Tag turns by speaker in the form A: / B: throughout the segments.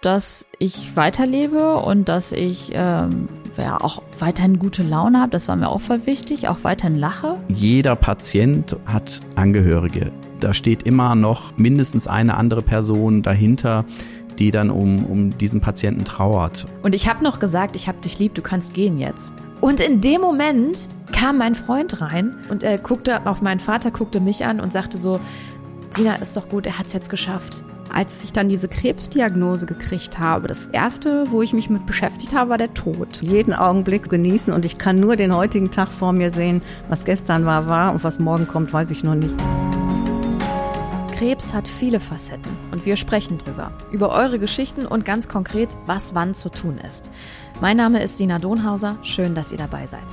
A: dass ich weiterlebe und dass ich ähm, ja auch weiterhin gute Laune habe. Das war mir auch voll wichtig, auch weiterhin lache.
B: Jeder Patient hat Angehörige. Da steht immer noch mindestens eine andere Person dahinter, die dann um, um diesen Patienten trauert.
C: Und ich habe noch gesagt, ich habe dich lieb, du kannst gehen jetzt. Und in dem Moment kam mein Freund rein und er guckte auf meinen Vater, guckte mich an und sagte so, Sina, ist doch gut, er hat's jetzt geschafft.
D: Als ich dann diese Krebsdiagnose gekriegt habe, das erste, wo ich mich mit beschäftigt habe, war der Tod.
E: Jeden Augenblick genießen und ich kann nur den heutigen Tag vor mir sehen. Was gestern war, war und was morgen kommt, weiß ich noch nicht.
C: Krebs hat viele Facetten und wir sprechen drüber. Über eure Geschichten und ganz konkret, was wann zu tun ist. Mein Name ist Sina Donhauser. Schön, dass ihr dabei seid.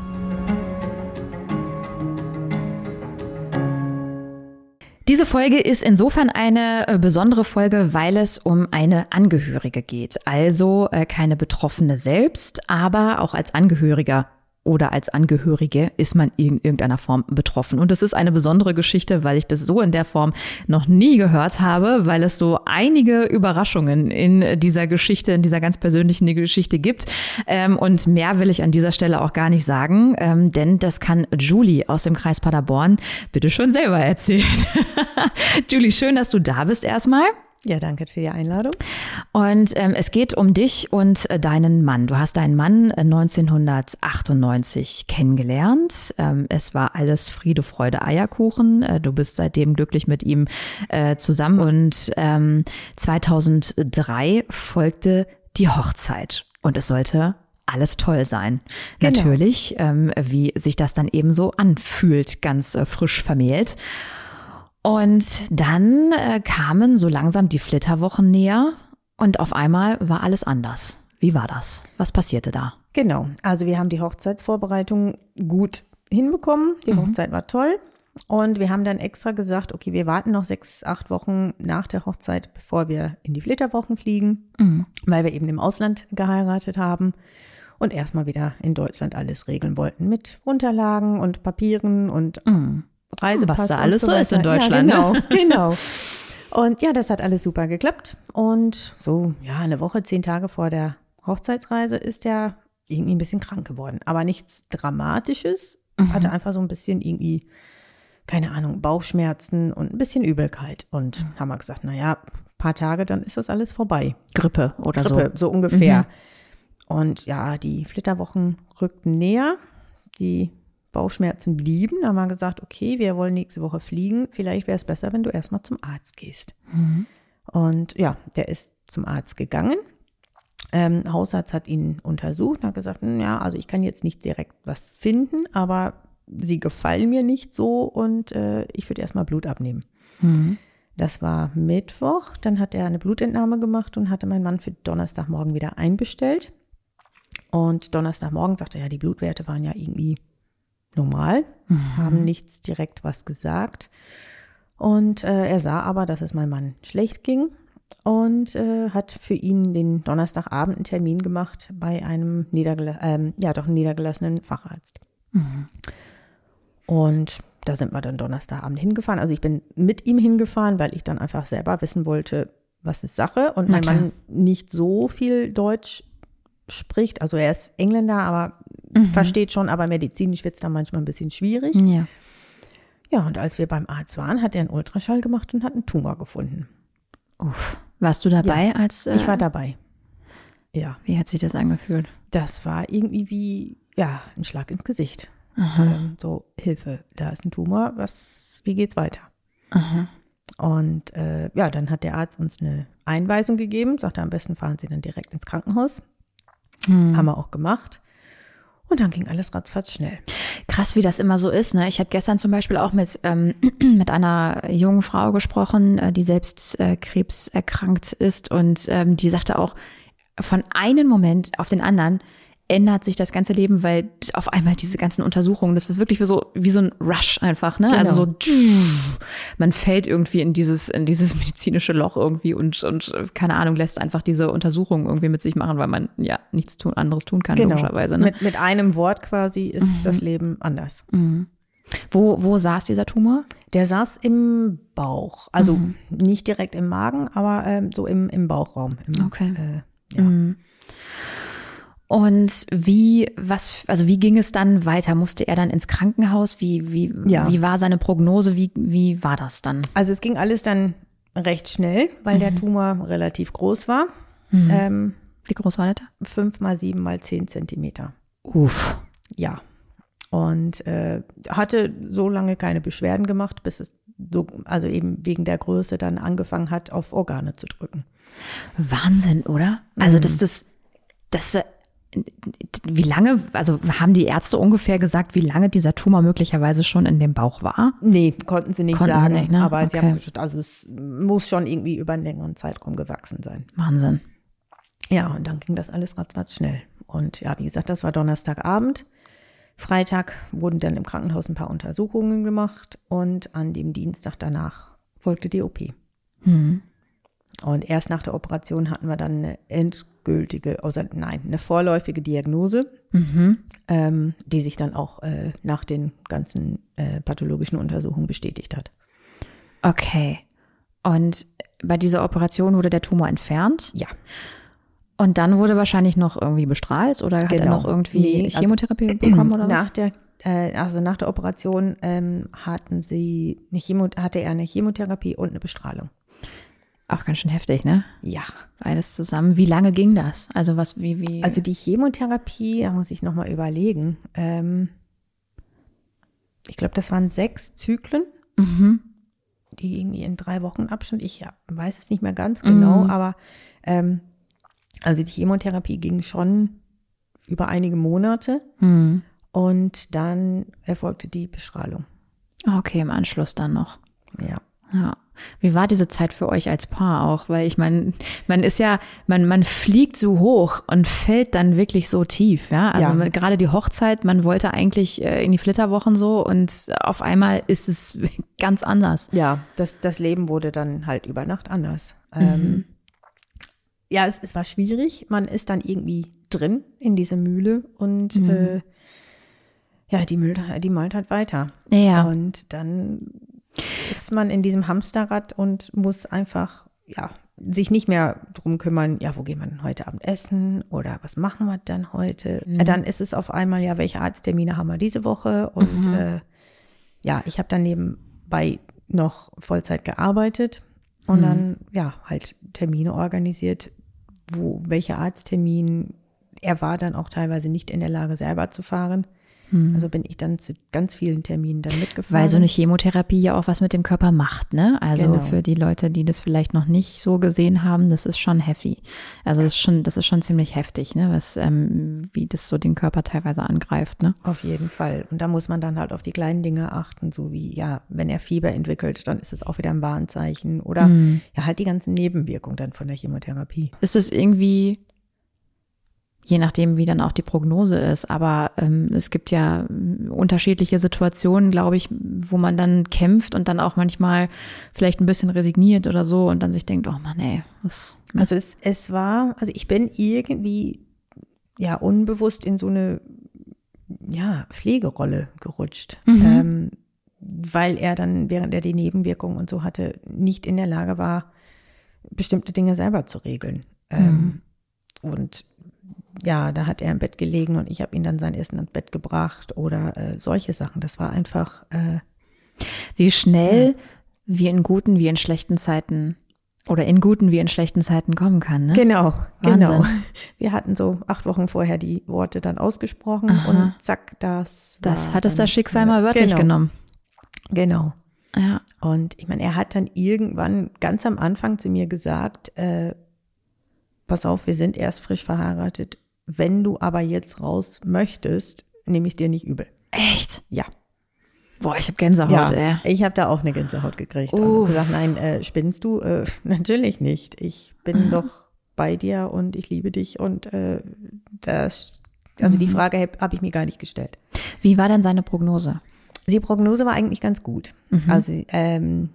C: Diese Folge ist insofern eine äh, besondere Folge, weil es um eine Angehörige geht. Also äh, keine Betroffene selbst, aber auch als Angehöriger oder als Angehörige ist man in irgendeiner Form betroffen. Und das ist eine besondere Geschichte, weil ich das so in der Form noch nie gehört habe, weil es so einige Überraschungen in dieser Geschichte, in dieser ganz persönlichen Geschichte gibt. Ähm, und mehr will ich an dieser Stelle auch gar nicht sagen, ähm, denn das kann Julie aus dem Kreis Paderborn bitte schon selber erzählen. Julie, schön, dass du da bist erstmal.
E: Ja, danke für die Einladung.
C: Und ähm, es geht um dich und äh, deinen Mann. Du hast deinen Mann 1998 äh, kennengelernt. Ähm, es war alles Friede, Freude, Eierkuchen. Äh, du bist seitdem glücklich mit ihm äh, zusammen. Und ähm, 2003 folgte die Hochzeit. Und es sollte alles toll sein. Genau. Natürlich, ähm, wie sich das dann eben so anfühlt, ganz äh, frisch vermählt. Und dann äh, kamen so langsam die Flitterwochen näher und auf einmal war alles anders. Wie war das? Was passierte da?
E: Genau, also wir haben die Hochzeitsvorbereitung gut hinbekommen. Die mhm. Hochzeit war toll. Und wir haben dann extra gesagt, okay, wir warten noch sechs, acht Wochen nach der Hochzeit, bevor wir in die Flitterwochen fliegen, mhm. weil wir eben im Ausland geheiratet haben und erstmal wieder in Deutschland alles regeln wollten mit Unterlagen und Papieren und mhm.
C: Reisepass. Was da alles so, so ist in Deutschland.
E: Ja, genau, ne? genau. Und ja, das hat alles super geklappt. Und so, ja, eine Woche, zehn Tage vor der Hochzeitsreise ist er irgendwie ein bisschen krank geworden. Aber nichts Dramatisches. Mhm. Hatte einfach so ein bisschen irgendwie, keine Ahnung, Bauchschmerzen und ein bisschen Übelkeit. Und mhm. haben wir gesagt, naja, paar Tage, dann ist das alles vorbei.
C: Grippe oder
E: Grippe, so. so ungefähr. Mhm. Und ja, die Flitterwochen rückten näher. Die Bauchschmerzen blieben, da haben wir gesagt, okay, wir wollen nächste Woche fliegen. Vielleicht wäre es besser, wenn du erstmal zum Arzt gehst. Mhm. Und ja, der ist zum Arzt gegangen. Ähm, Hausarzt hat ihn untersucht und hat gesagt, hm, ja, also ich kann jetzt nicht direkt was finden, aber sie gefallen mir nicht so und äh, ich würde erstmal Blut abnehmen. Mhm. Das war Mittwoch, dann hat er eine Blutentnahme gemacht und hatte mein Mann für Donnerstagmorgen wieder einbestellt. Und Donnerstagmorgen sagte er, ja, die Blutwerte waren ja irgendwie normal, mhm. haben nichts direkt was gesagt. Und äh, er sah aber, dass es meinem Mann schlecht ging und äh, hat für ihn den Donnerstagabend einen Termin gemacht bei einem niedergela ähm, ja, doch niedergelassenen Facharzt. Mhm. Und da sind wir dann Donnerstagabend hingefahren. Also ich bin mit ihm hingefahren, weil ich dann einfach selber wissen wollte, was ist Sache. Und mein Mann nicht so viel Deutsch spricht. Also er ist Engländer, aber mhm. versteht schon, aber medizinisch wird es dann manchmal ein bisschen schwierig.
C: Ja.
E: Ja, und als wir beim Arzt waren, hat er einen Ultraschall gemacht und hat einen Tumor gefunden.
C: Uff. Warst du dabei
E: ja,
C: als?
E: Äh, ich war dabei. Ja.
C: Wie hat sich das angefühlt?
E: Das war irgendwie wie, ja, ein Schlag ins Gesicht. Ähm, so, Hilfe, da ist ein Tumor, was, wie geht's weiter? Aha. Und äh, ja, dann hat der Arzt uns eine Einweisung gegeben, sagte, am besten fahren Sie dann direkt ins Krankenhaus. Hm. Haben wir auch gemacht. Und dann ging alles ratzfatz schnell.
C: Krass, wie das immer so ist. Ne? Ich habe gestern zum Beispiel auch mit, ähm, mit einer jungen Frau gesprochen, äh, die selbst äh, Krebs erkrankt ist. Und ähm, die sagte auch, von einem Moment auf den anderen ändert sich das ganze Leben, weil auf einmal diese ganzen Untersuchungen, das wird wirklich wie so, wie so ein Rush einfach, ne? Also genau. Also so, man fällt irgendwie in dieses, in dieses medizinische Loch irgendwie und, und, keine Ahnung, lässt einfach diese Untersuchungen irgendwie mit sich machen, weil man ja nichts tun, anderes tun kann, genau. logischerweise. Ne?
E: Mit, mit einem Wort quasi ist mhm. das Leben anders. Mhm.
C: Wo, wo saß dieser Tumor?
E: Der saß im Bauch, also nicht direkt im Magen, aber ähm, so im, im Bauchraum. Im,
C: Okay.
E: Äh, ja.
C: Und wie, was, also wie ging es dann weiter? Musste er dann ins Krankenhaus? Wie, wie,
E: Ja.
C: wie war seine Prognose? Wie, wie war das dann?
E: Also es ging alles dann recht schnell, weil der Tumor relativ groß war. Ähm,
C: Wie groß war der?
E: fünf mal sieben mal zehn Zentimeter.
C: Uff.
E: Ja. Und äh, hatte so lange keine Beschwerden gemacht, bis es so, also eben wegen der Größe dann angefangen hat, auf Organe zu drücken.
C: Wahnsinn, oder? Also, dass das, das, wie lange, also haben die Ärzte ungefähr gesagt, wie lange dieser Tumor möglicherweise schon in dem Bauch war?
E: Nee, konnten sie nicht
C: Konnten sie
E: sagen.
C: nicht, ne?
E: Aber sie
C: Okay.
E: haben gesagt, also es muss schon irgendwie über einen längeren Zeitraum gewachsen sein.
C: Wahnsinn.
E: Ja, und dann ging das alles ratzfatz schnell. Und ja, wie gesagt, das war Donnerstagabend. Freitag wurden dann im Krankenhaus ein paar Untersuchungen gemacht und an dem Dienstag danach folgte die OP. Und erst nach der Operation hatten wir dann eine endgültige, also nein, eine vorläufige Diagnose, ähm, die sich dann auch äh, nach den ganzen äh, pathologischen Untersuchungen bestätigt hat.
C: Okay. Und bei dieser Operation wurde der Tumor entfernt
E: Ja,
C: und dann wurde wahrscheinlich noch irgendwie bestrahlt oder hat er
E: Genau.
C: noch irgendwie
E: Nee, also-
C: Chemotherapie bekommen oder
E: nach
C: was?
E: der äh, also nach der Operation ähm, hatten sie eine Chemo, hatte er eine Chemotherapie und eine Bestrahlung.
C: Auch ganz schön heftig, ne?
E: Ja,
C: Beides zusammen. Wie lange ging das? Also was, wie, wie?
E: also die Chemotherapie, da muss ich noch mal überlegen. Ähm, ich glaube, das waren sechs Zyklen, die irgendwie in drei Wochen Abstand. Ich ja, weiß es nicht mehr ganz genau, aber ähm, also die Chemotherapie ging schon über einige Monate und dann erfolgte die Bestrahlung.
C: okay, im Anschluss dann noch.
E: Ja.
C: Ja. Wie war diese Zeit für euch als Paar auch? Weil ich meine, man ist ja, man, man fliegt so hoch und fällt dann wirklich so tief, ja. Also
E: Ja.
C: man- gerade die Hochzeit, man wollte eigentlich äh, in die Flitterwochen so und auf einmal ist es ganz anders.
E: Ja, das, das Leben wurde dann halt über Nacht anders. Ähm, ja, es, es war schwierig. Man ist dann irgendwie drin in dieser Mühle und äh, ja, die, Mühle, die malt halt weiter.
C: Ja.
E: Und dann ist man in diesem Hamsterrad und muss einfach, ja, sich nicht mehr drum kümmern, ja, wo gehen wir denn heute Abend essen oder was machen wir dann heute? Äh, Dann ist es auf einmal, ja, welche Arzttermine haben wir diese Woche? Und äh, ja, ich habe dann nebenbei noch Vollzeit gearbeitet und dann, ja, halt Termine organisiert, wo, welcher Arzttermin, er war dann auch teilweise nicht in der Lage, selber zu fahren. Also bin ich dann zu ganz vielen Terminen dann mitgefahren.
C: Weil so eine Chemotherapie ja auch was mit dem Körper macht, ne? Also
E: Genau.
C: für die Leute, die das vielleicht noch nicht so gesehen haben, das ist schon heavy. Also das ist schon, das ist schon ziemlich heftig, ne? Was, ähm, wie das so den Körper teilweise angreift, ne?
E: Auf jeden Fall. Und da muss man dann halt auf die kleinen Dinge achten, so wie, ja, wenn er Fieber entwickelt, dann ist es auch wieder ein Warnzeichen. Oder ja, halt die ganzen Nebenwirkungen dann von der Chemotherapie.
C: Ist es irgendwie, je nachdem, wie dann auch die Prognose ist, aber ähm, es gibt ja ähm, unterschiedliche Situationen, glaube ich, wo man dann kämpft und dann auch manchmal vielleicht ein bisschen resigniert oder so und dann sich denkt, oh Mann, ey, was.
E: Also es, es war, also ich bin irgendwie ja unbewusst in so eine ja, Pflegerolle gerutscht. Ähm, weil er dann, während er die Nebenwirkungen und so hatte, nicht in der Lage war, bestimmte Dinge selber zu regeln. Ähm, und ja, da hat er im Bett gelegen und ich habe ihn dann sein Essen ins Bett gebracht oder äh, solche Sachen. Das war einfach, äh,
C: Wie schnell wie in guten wie in schlechten Zeiten oder in guten wie in schlechten Zeiten kommen kann, ne?
E: Genau,
C: Wahnsinn.
E: genau. Wir hatten so acht Wochen vorher die Worte dann ausgesprochen und zack, das.
C: Das hat es das Schicksal mal wörtlich
E: genau,
C: genommen.
E: Genau.
C: Ja.
E: Und ich meine, er hat dann irgendwann ganz am Anfang zu mir gesagt, äh, pass auf, wir sind erst frisch verheiratet. Wenn du aber jetzt raus möchtest, nehme ich es dir nicht übel.
C: Echt?
E: Ja.
C: Boah, ich habe Gänsehaut, ey.
E: ich habe da auch eine Gänsehaut gekriegt. Und
C: Uff.
E: hab gesagt, nein, äh, spinnst du? Äh, natürlich nicht. Ich bin doch bei dir und ich liebe dich und äh, das, also die Frage habe hab ich mir gar nicht gestellt.
C: Wie war denn seine Prognose?
E: Die Prognose war eigentlich ganz gut. Also ähm,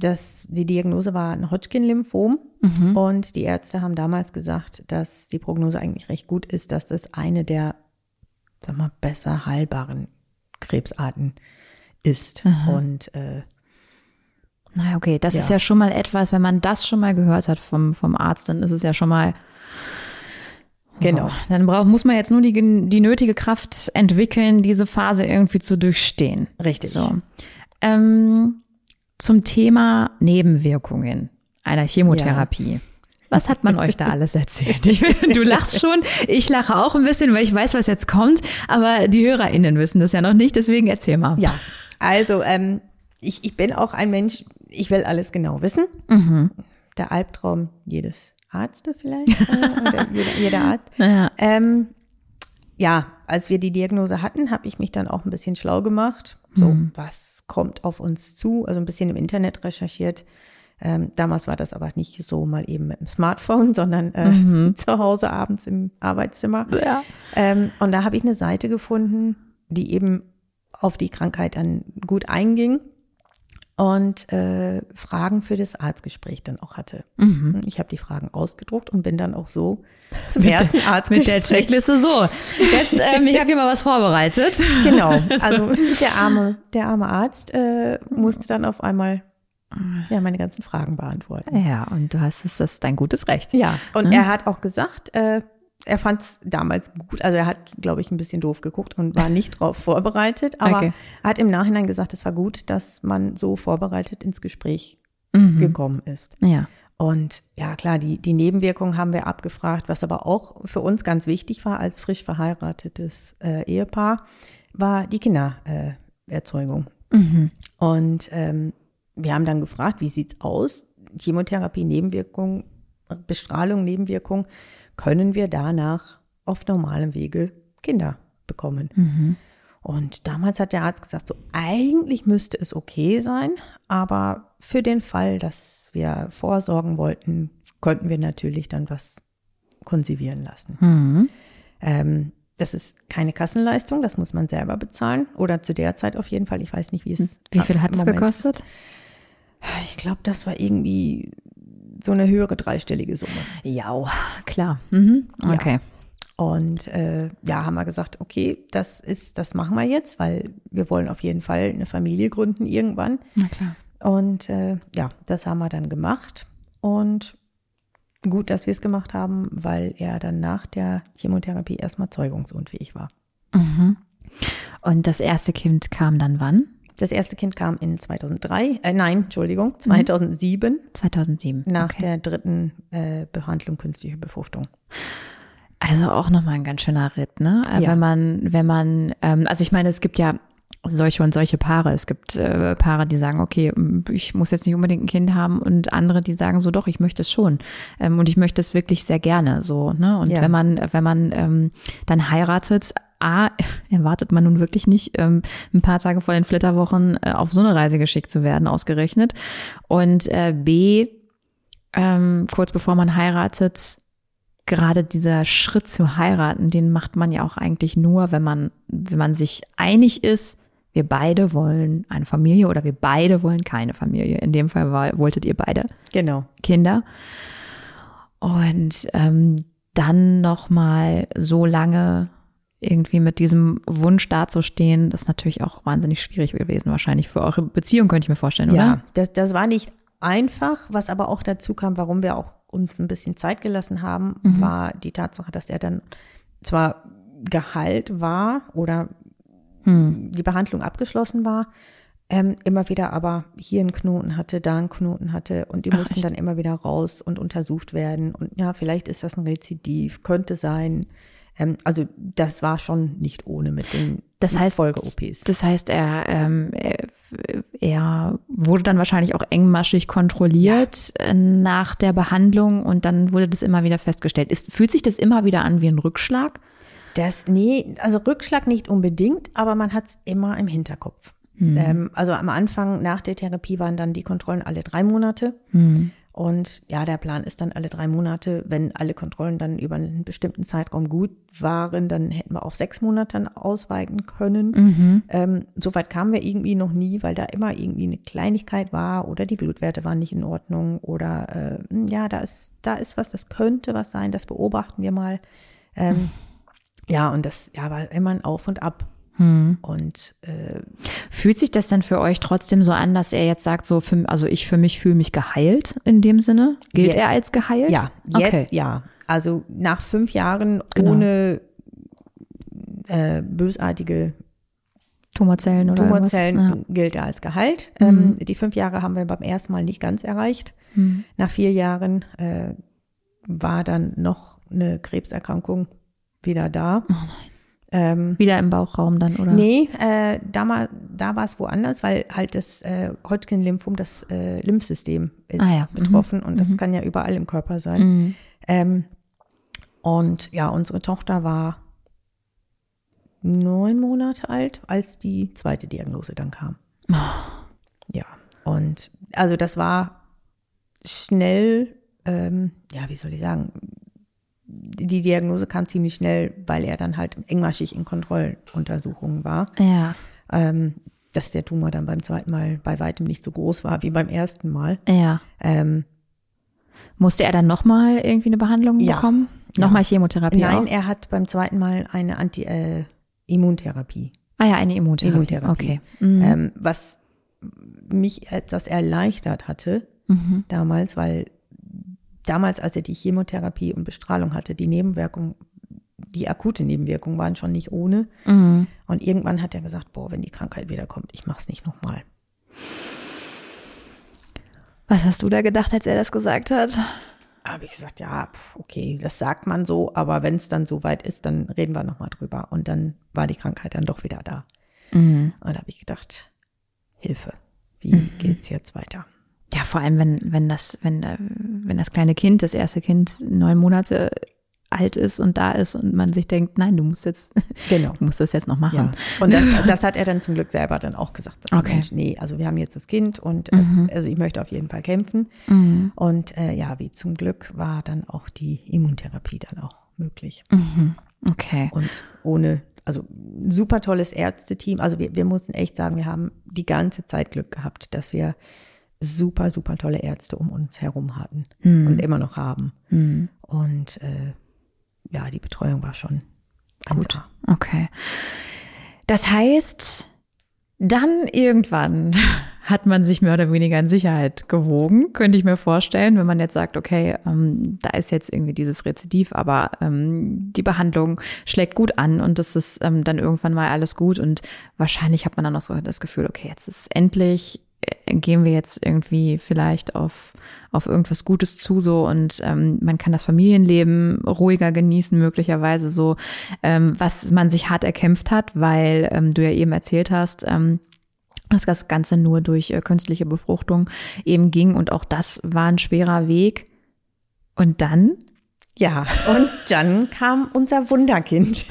E: das, die Diagnose war ein Hodgkin-Lymphom und die Ärzte haben damals gesagt, dass die Prognose eigentlich recht gut ist, dass das eine der, sag mal, besser heilbaren Krebsarten ist. Und äh,
C: Na okay, das
E: Ja.
C: ist ja schon mal etwas, wenn man das schon mal gehört hat vom, vom Arzt, dann ist es ja schon mal.
E: Genau.
C: So, dann braucht, muss man jetzt nur die, die nötige Kraft entwickeln, diese Phase irgendwie zu durchstehen.
E: Richtig.
C: So. Ähm, zum Thema Nebenwirkungen einer Chemotherapie. Was hat man euch da alles erzählt? Ich, du lachst schon, ich lache auch ein bisschen, weil ich weiß, was jetzt kommt, aber die HörerInnen wissen das ja noch nicht, deswegen erzähl mal.
E: ja, also ähm, ich, ich bin auch ein Mensch, ich will alles genau wissen. Der Albtraum jedes Arzte vielleicht, äh, oder jeder, jeder Arzt.
C: Ja.
E: Ähm, ja, als wir die Diagnose hatten, habe ich mich dann auch ein bisschen schlau gemacht. So, was kommt auf uns zu? Also ein bisschen im Internet recherchiert. Ähm, damals war das aber nicht so mal eben mit dem Smartphone, sondern äh, zu Hause abends im Arbeitszimmer.
C: Ja.
E: Ähm, und da habe ich eine Seite gefunden, die eben auf die Krankheit dann gut einging und äh, Fragen für das Arztgespräch dann auch hatte. Ich habe die Fragen ausgedruckt und bin dann auch so zum ersten
C: Mit
E: Arztgespräch.
C: der Checkliste so. Jetzt, ähm, ich habe hier mal was vorbereitet.
E: Genau. Also der arme, der arme Arzt äh, musste dann auf einmal ja meine ganzen Fragen beantworten.
C: Ja, und du hast es, das ist dein gutes Recht.
E: Ja, und er hat auch gesagt, äh, er fand es damals gut. Also er hat, glaube ich, ein bisschen doof geguckt und war nicht drauf vorbereitet. Aber
C: Okay.
E: er hat im Nachhinein gesagt, es war gut, dass man so vorbereitet ins Gespräch
C: Mhm.
E: gekommen ist.
C: Ja.
E: Und ja, klar, die, die Nebenwirkungen haben wir abgefragt, was aber auch für uns ganz wichtig war als frisch verheiratetes äh, Ehepaar, war die Kindererzeugung. Äh, Erzeugung. Und ähm, wir haben dann gefragt, wie sieht's aus? Chemotherapie, Nebenwirkung, Bestrahlung, Nebenwirkung, können wir danach auf normalem Wege Kinder bekommen? Und damals hat der Arzt gesagt, so eigentlich müsste es okay sein, aber für den Fall, dass wir vorsorgen wollten, könnten wir natürlich dann was konservieren lassen. Ähm, das ist keine Kassenleistung, das muss man selber bezahlen oder zu der Zeit auf jeden Fall. Ich weiß nicht, wie es
C: Wie viel hat es gekostet?
E: ist. Ich glaube, das war irgendwie so eine höhere dreistellige Summe.
C: Ja, klar. Mhm.
E: Ja.
C: Okay.
E: Und äh, ja, haben wir gesagt, okay, das ist, das machen wir jetzt, weil wir wollen auf jeden Fall eine Familie gründen irgendwann.
C: Na klar.
E: Und äh, ja, das haben wir dann gemacht. Und gut, dass wir es gemacht haben, weil er dann nach der Chemotherapie erstmal zeugungsunfähig war.
C: Und das erste Kind kam dann wann?
E: Das erste Kind kam in 2003, äh, nein, Entschuldigung, 2007
C: 2007.
E: nach
C: okay.
E: der dritten äh, Behandlung künstliche Befruchtung.
C: Also auch nochmal ein ganz schöner Ritt, ne? Äh,
E: Ja.
C: Wenn man, wenn man, ähm, also ich meine, es gibt ja solche und solche Paare. Es gibt äh, Paare, die sagen, okay, ich muss jetzt nicht unbedingt ein Kind haben und andere, die sagen so, doch, ich möchte es schon. Ähm, und ich möchte es wirklich sehr gerne so, ne? Und
E: Ja.
C: wenn man, wenn man ähm, dann heiratet, A, erwartet man nun wirklich nicht, ähm, ein paar Tage vor den Flitterwochen äh, auf so eine Reise geschickt zu werden, ausgerechnet. Und äh, B, ähm, kurz bevor man heiratet, gerade dieser Schritt zu heiraten, den macht man ja auch eigentlich nur, wenn man, wenn man sich einig ist, wir beide wollen eine Familie oder wir beide wollen keine Familie. In dem Fall war, wolltet ihr beide
E: Genau.
C: Kinder. Und ähm, dann noch mal so lange irgendwie mit diesem Wunsch dazustehen, das ist natürlich auch wahnsinnig schwierig gewesen, wahrscheinlich für eure Beziehung, könnte ich mir vorstellen,
E: Ja,
C: oder?
E: das, das war nicht einfach, was aber auch dazu kam, warum wir auch uns ein bisschen Zeit gelassen haben, war die Tatsache, dass er dann zwar geheilt war oder die Behandlung abgeschlossen war, ähm, immer wieder aber hier einen Knoten hatte, da einen Knoten hatte und die
C: Ach,
E: mussten
C: echt?
E: dann immer wieder raus und untersucht werden. Und ja, vielleicht ist das ein Rezidiv, könnte sein. Ähm, also das war schon nicht ohne mit den
C: Das heißt,
E: Folge-OPs.
C: Das heißt, er, ähm, er, er wurde dann wahrscheinlich auch engmaschig kontrolliert äh, nach der Behandlung und dann wurde das immer wieder festgestellt. Ist, fühlt sich das immer wieder an wie ein Rückschlag?
E: Das, nee, also Rückschlag nicht unbedingt, aber man hat es immer im Hinterkopf. Ähm, also am Anfang nach der Therapie waren dann die Kontrollen alle drei Monate. Und ja, der Plan ist dann alle drei Monate, wenn alle Kontrollen dann über einen bestimmten Zeitraum gut waren, dann hätten wir auf sechs Monate dann ausweiten können. Ähm, Soweit kamen wir irgendwie noch nie, weil da immer irgendwie eine Kleinigkeit war oder die Blutwerte waren nicht in Ordnung oder äh, ja, da ist, da ist was, das könnte was sein, das beobachten wir mal. Ähm, ja, und das ja, war immer ein Auf und Ab. Und äh,
C: Fühlt sich das dann für euch trotzdem so an, dass er jetzt sagt, so, für, also ich für mich fühle mich geheilt in dem Sinne? Gilt
E: Ja.
C: er als geheilt?
E: ja, jetzt
C: Okay.
E: ja. Also nach fünf Jahren
C: Genau.
E: ohne äh, bösartige
C: Tumorzellen oder
E: Tumorzellen
C: irgendwas?
E: gilt er als geheilt.
C: Mhm.
E: Ähm, die fünf Jahre haben wir beim ersten Mal nicht ganz erreicht.
C: Mhm.
E: Nach vier Jahren äh, war dann noch eine Krebserkrankung wieder da.
C: Oh
E: Ähm.
C: Wieder im Bauchraum dann, oder?
E: Nee, äh, da, da war es woanders, weil halt das äh, Hodgkin-Lymphom, das äh, Lymphsystem ist
C: Ah ja, mhm.
E: betroffen und das kann ja überall im Körper sein.
C: Mhm.
E: Ähm, und ja, unsere Tochter war neun Monate alt, als die zweite Diagnose dann kam. Ja, und also das war schnell, ähm, ja, wie soll ich sagen, die Diagnose kam ziemlich schnell, weil er dann halt engmaschig in Kontrolluntersuchungen war
C: Ja,
E: ähm, dass der Tumor dann beim zweiten Mal bei weitem nicht so groß war wie beim ersten Mal.
C: ja.
E: Ähm,
C: Musste er dann nochmal irgendwie eine Behandlung
E: Ja.
C: bekommen? Nochmal Chemotherapie
E: nein,
C: auch?
E: er hat beim zweiten Mal eine Anti-Immuntherapie.
C: Ah ja, eine Immuntherapie.
E: Immuntherapie.
C: Okay. Mhm.
E: Ähm, was mich etwas erleichtert hatte
C: Mhm.
E: damals, weil damals, als er die Chemotherapie und Bestrahlung hatte, die Nebenwirkungen, die akute Nebenwirkungen waren schon nicht ohne.
C: Mhm.
E: Und irgendwann hat er gesagt, boah, wenn die Krankheit wiederkommt, ich mach's nicht nochmal.
C: Was hast du da gedacht, als er das gesagt hat?
E: habe ich gesagt, ja, okay, das sagt man so, aber wenn es dann so weit ist, dann reden wir nochmal drüber. Und dann war die Krankheit dann doch wieder da.
C: Mhm.
E: Und da habe ich gedacht, Hilfe, wie geht's jetzt weiter?
C: Ja, vor allem, wenn, wenn das, wenn, äh, wenn das kleine Kind, das erste Kind neun Monate alt ist und da ist und man sich denkt, nein, du musst jetzt,
E: Genau.
C: du musst das jetzt noch machen.
E: Ja. Und das, das hat er dann zum Glück selber dann auch gesagt. Sagt,
C: Okay.
E: Mensch, nee, also wir haben jetzt das Kind und äh, also ich möchte auf jeden Fall kämpfen.
C: Mhm.
E: Und äh, ja, wie zum Glück war dann auch die Immuntherapie dann auch möglich.
C: Mhm. Okay.
E: Und ohne, also ein super tolles Ärzteteam. Also wir, wir mussten echt sagen, wir haben die ganze Zeit Glück gehabt, dass wir super, super tolle Ärzte um uns herum hatten und immer noch haben. Und äh, ja, die Betreuung war schon
C: Gut.
E: 1A.
C: Okay. Das heißt, dann irgendwann hat man sich mehr oder weniger in Sicherheit gewogen, könnte ich mir vorstellen, wenn man jetzt sagt, okay, ähm, da ist jetzt irgendwie dieses Rezidiv, aber ähm, die Behandlung schlägt gut an und das ist ähm, dann irgendwann mal alles gut und wahrscheinlich hat man dann auch so das Gefühl, okay, jetzt ist endlich, gehen wir jetzt irgendwie vielleicht auf auf irgendwas Gutes zu so und ähm, man kann das Familienleben ruhiger genießen möglicherweise so, ähm, was man sich hart erkämpft hat, weil ähm, du ja eben erzählt hast, ähm, dass das Ganze nur durch äh, künstliche Befruchtung eben ging und auch das war ein schwerer Weg. Und dann?
E: Ja, und dann kam unser Wunderkind.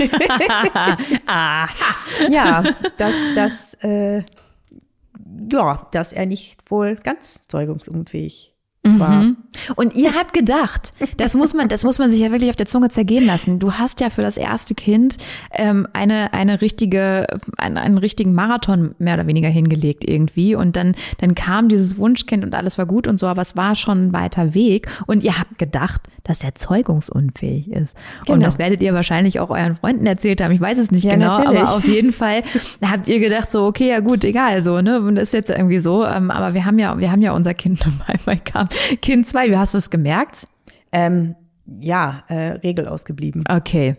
C: ah,
E: ja, dass, dass, äh, ja, dass er nicht wohl ganz zeugungsunfähig war.
C: Mhm. Und ihr habt gedacht, das muss man, das muss man sich ja wirklich auf der Zunge zergehen lassen. Du hast ja für das erste Kind ähm, eine eine richtige, einen, einen richtigen Marathon mehr oder weniger hingelegt irgendwie. Und dann dann kam dieses Wunschkind und alles war gut und so, aber es war schon ein weiter Weg. Und ihr habt gedacht, dass er zeugungsunfähig ist. Und
E: Genau.
C: das werdet ihr wahrscheinlich auch euren Freunden erzählt haben. Ich weiß es nicht
E: Ja,
C: genau,
E: natürlich.
C: aber auf jeden Fall habt ihr gedacht so, okay, ja gut, egal, so ne, und das ist jetzt irgendwie so. Ähm, aber wir haben ja, wir haben ja unser Kind auf einmal Kind zwei. Wie hast du es gemerkt?
E: Ähm, ja, äh, Regel ausgeblieben.
C: Okay.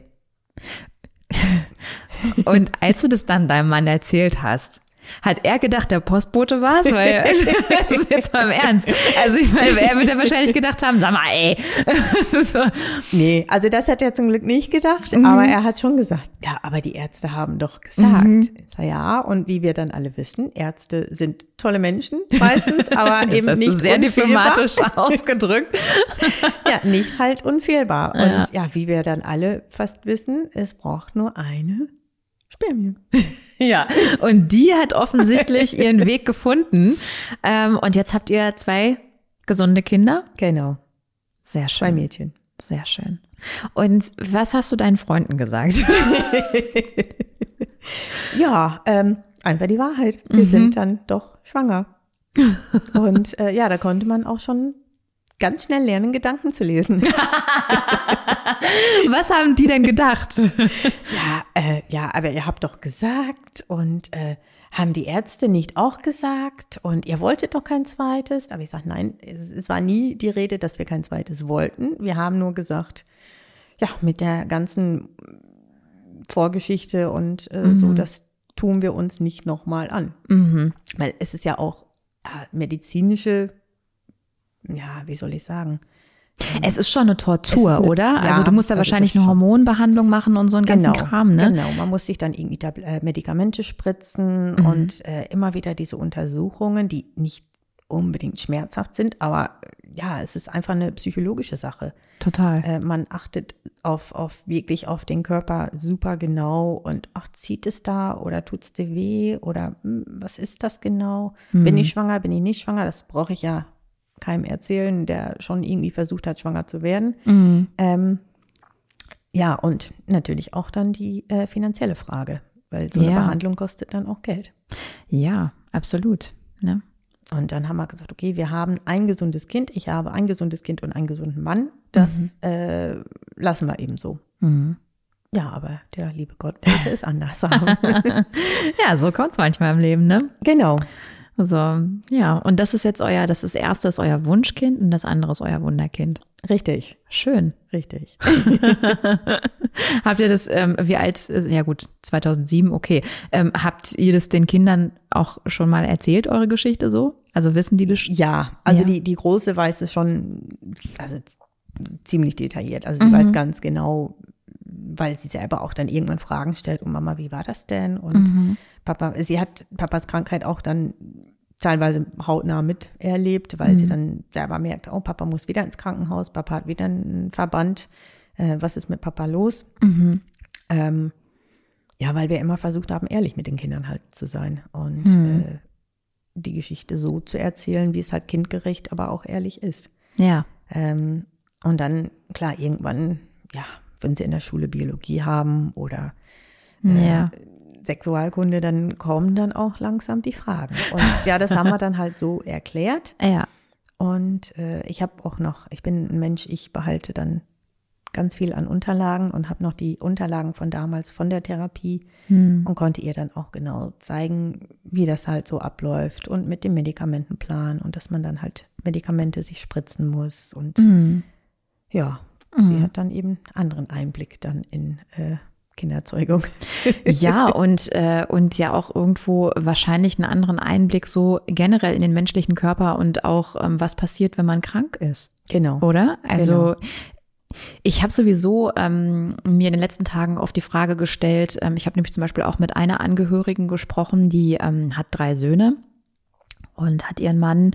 C: Und als du das dann deinem Mann erzählt hast, hat er gedacht, der Postbote war es? Weil, das ist jetzt mal im Ernst. Also ich meine, er wird ja wahrscheinlich gedacht haben, sag mal, ey. so.
E: Nee, also das hat er zum Glück nicht gedacht,
C: Mhm.
E: aber er hat schon gesagt, ja, aber die Ärzte haben doch gesagt. Sag, Ja, und wie wir dann alle wissen, Ärzte sind tolle Menschen meistens, aber
C: Das
E: eben
C: hast
E: nicht
C: du sehr
E: unfehlbar.
C: diplomatisch ausgedrückt.
E: Ja, nicht halt unfehlbar.
C: Ja.
E: Und ja, wie wir dann alle fast wissen, es braucht nur eine Spermie.
C: Ja, und die hat offensichtlich ihren Weg gefunden. Ähm, und jetzt habt ihr zwei gesunde Kinder.
E: Genau,
C: Sehr
E: zwei
C: schön.
E: Mädchen.
C: Sehr schön. Und was hast du deinen Freunden gesagt?
E: Ja, ähm, einfach die Wahrheit.
C: Mhm.
E: Wir sind dann doch schwanger. Und äh, ja, da konnte man auch schon ganz schnell lernen, Gedanken zu lesen.
C: Was haben die denn gedacht?
E: Ja, äh, ja, aber ihr habt doch gesagt und äh, haben die Ärzte nicht auch gesagt und ihr wolltet doch kein zweites? Aber ich sage, nein, es, es war nie die Rede, dass wir kein zweites wollten. Wir haben nur gesagt, ja, mit der ganzen Vorgeschichte und äh, so, das tun wir uns nicht nochmal an. Weil es ist ja auch äh, medizinische, ja, wie soll ich sagen?
C: Es ist schon eine Tortur,
E: eine-
C: oder?
E: ja,
C: also du musst ja
E: also
C: wahrscheinlich eine. Hormonbehandlung machen und so einen ganzen Kram, ne?
E: Genau, man muss sich dann irgendwie äh, Medikamente spritzen
C: Mhm.
E: und äh, immer wieder diese Untersuchungen, die nicht unbedingt schmerzhaft sind, aber äh, ja, es ist einfach eine psychologische Sache.
C: Total.
E: Äh, man achtet auf, auf wirklich auf den Körper super genau und ach, zieht es da oder tut es dir weh oder hm, was ist das genau? Bin ich schwanger, bin ich nicht schwanger? Das brauche ich ja keinem erzählen, der schon irgendwie versucht hat, schwanger zu werden. Ähm, ja, und natürlich auch dann die äh, finanzielle Frage, weil so eine
C: Ja.
E: Behandlung kostet dann auch Geld.
C: Ja, absolut. Ne?
E: Und dann haben wir gesagt, okay, wir haben ein gesundes Kind, ich habe ein gesundes Kind und einen gesunden Mann. Das äh, lassen wir eben so. Ja, aber der liebe Gott wollte es anders haben.
C: Ja, so kommt's manchmal im Leben, ne?
E: genau.
C: So, ja. Und das ist jetzt euer, das ist erste ist euer Wunschkind und das andere ist euer Wunderkind.
E: Richtig,
C: Schön.
E: richtig.
C: Habt ihr das, ähm, wie alt, ja gut, 2007, okay. Ähm, habt ihr das den Kindern auch schon mal erzählt, eure Geschichte so? Also wissen die das?
E: Ja, also
C: Ja.
E: Die, die Große weiß es schon also ziemlich detailliert. Also sie weiß ganz genau, weil sie selber auch dann irgendwann Fragen stellt, und Mama, wie war das denn? Und Papa, sie hat Papas Krankheit auch dann teilweise hautnah miterlebt, weil sie dann selber merkt, oh, Papa muss wieder ins Krankenhaus, Papa hat wieder einen Verband, äh, was ist mit Papa los? Ähm, ja, weil wir immer versucht haben, ehrlich mit den Kindern halt zu sein und äh, die Geschichte so zu erzählen, wie es halt kindgerecht, aber auch ehrlich ist.
C: Ja.
E: Ähm, und dann, klar, irgendwann, ja, wenn sie in der Schule Biologie haben oder
C: Ja.
E: Sexualkunde, dann kommen dann auch langsam die Fragen. Und ja, das haben wir dann halt so erklärt.
C: Ja.
E: Und äh, ich habe auch noch, ich bin ein Mensch, ich behalte dann ganz viel an Unterlagen und habe noch die Unterlagen von damals von der Therapie und konnte ihr dann auch genau zeigen, wie das halt so abläuft und mit dem Medikamentenplan und dass man dann halt Medikamente sich spritzen muss und ja, sie hat dann eben anderen Einblick dann in äh, Kinderzeugung.
C: Ja, und, äh, und ja auch irgendwo wahrscheinlich einen anderen Einblick so generell in den menschlichen Körper und auch, ähm, was passiert, wenn man krank ist.
E: genau.
C: Oder? Also ich habe sowieso ähm, mir in den letzten Tagen oft die Frage gestellt, ähm, ich habe nämlich zum Beispiel auch mit einer Angehörigen gesprochen, die ähm, hat drei Söhne und hat ihren Mann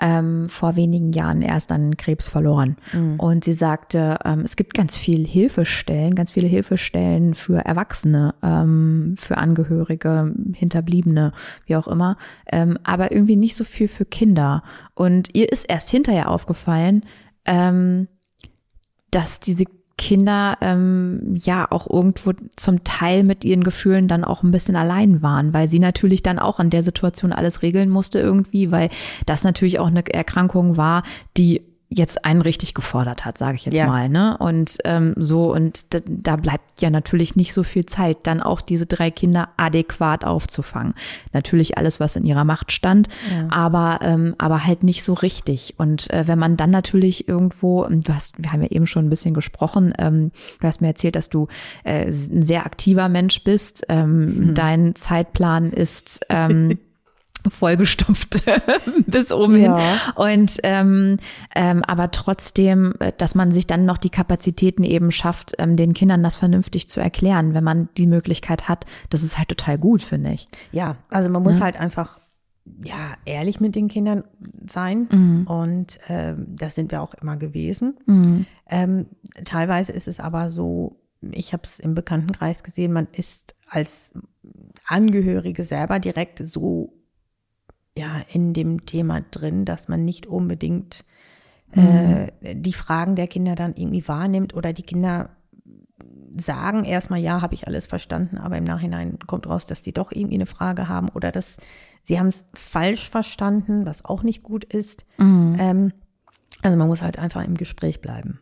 C: ähm, vor wenigen Jahren erst an Krebs verloren. Und sie sagte, ähm, es gibt ganz viel Hilfestellen, ganz viele Hilfestellen für Erwachsene, ähm, für Angehörige, Hinterbliebene, wie auch immer, ähm, aber irgendwie nicht so viel für Kinder. Und ihr ist erst hinterher aufgefallen, ähm, dass diese Kinder ähm, ja auch irgendwo zum Teil mit ihren Gefühlen dann auch ein bisschen allein waren, weil sie natürlich dann auch an der Situation alles regeln musste irgendwie, weil das natürlich auch eine Erkrankung war, die jetzt einen richtig gefordert hat, sage ich jetzt
E: Ja.
C: mal, ne? Und ähm, so und da, da bleibt ja natürlich nicht so viel Zeit, dann auch diese drei Kinder adäquat aufzufangen. Natürlich alles, was in ihrer Macht stand, aber ähm, aber halt nicht so richtig. Und äh, wenn man dann natürlich irgendwo, du hast, wir haben ja eben schon ein bisschen gesprochen, ähm, du hast mir erzählt, dass du äh, ein sehr aktiver Mensch bist. Ähm, Dein Zeitplan ist ähm, vollgestopft bis oben
E: Ja.
C: hin. Und ähm, ähm, aber trotzdem, äh, dass man sich dann noch die Kapazitäten eben schafft, ähm, den Kindern das vernünftig zu erklären, wenn man die Möglichkeit hat, das ist halt total gut, finde ich.
E: Ja, also man muss halt einfach ja ehrlich mit den Kindern sein
C: Mhm.
E: und ähm, das sind wir auch immer gewesen. Ähm, teilweise ist es aber so, ich habe es im Bekanntenkreis gesehen, man ist als Angehörige selber direkt so ja in dem Thema drin, dass man nicht unbedingt äh, die Fragen der Kinder dann irgendwie wahrnimmt oder die Kinder sagen erstmal, ja, habe ich alles verstanden, aber im Nachhinein kommt raus, dass sie doch irgendwie eine Frage haben oder dass sie haben es falsch verstanden, was auch nicht gut ist. Ähm, Also man muss halt einfach im Gespräch bleiben.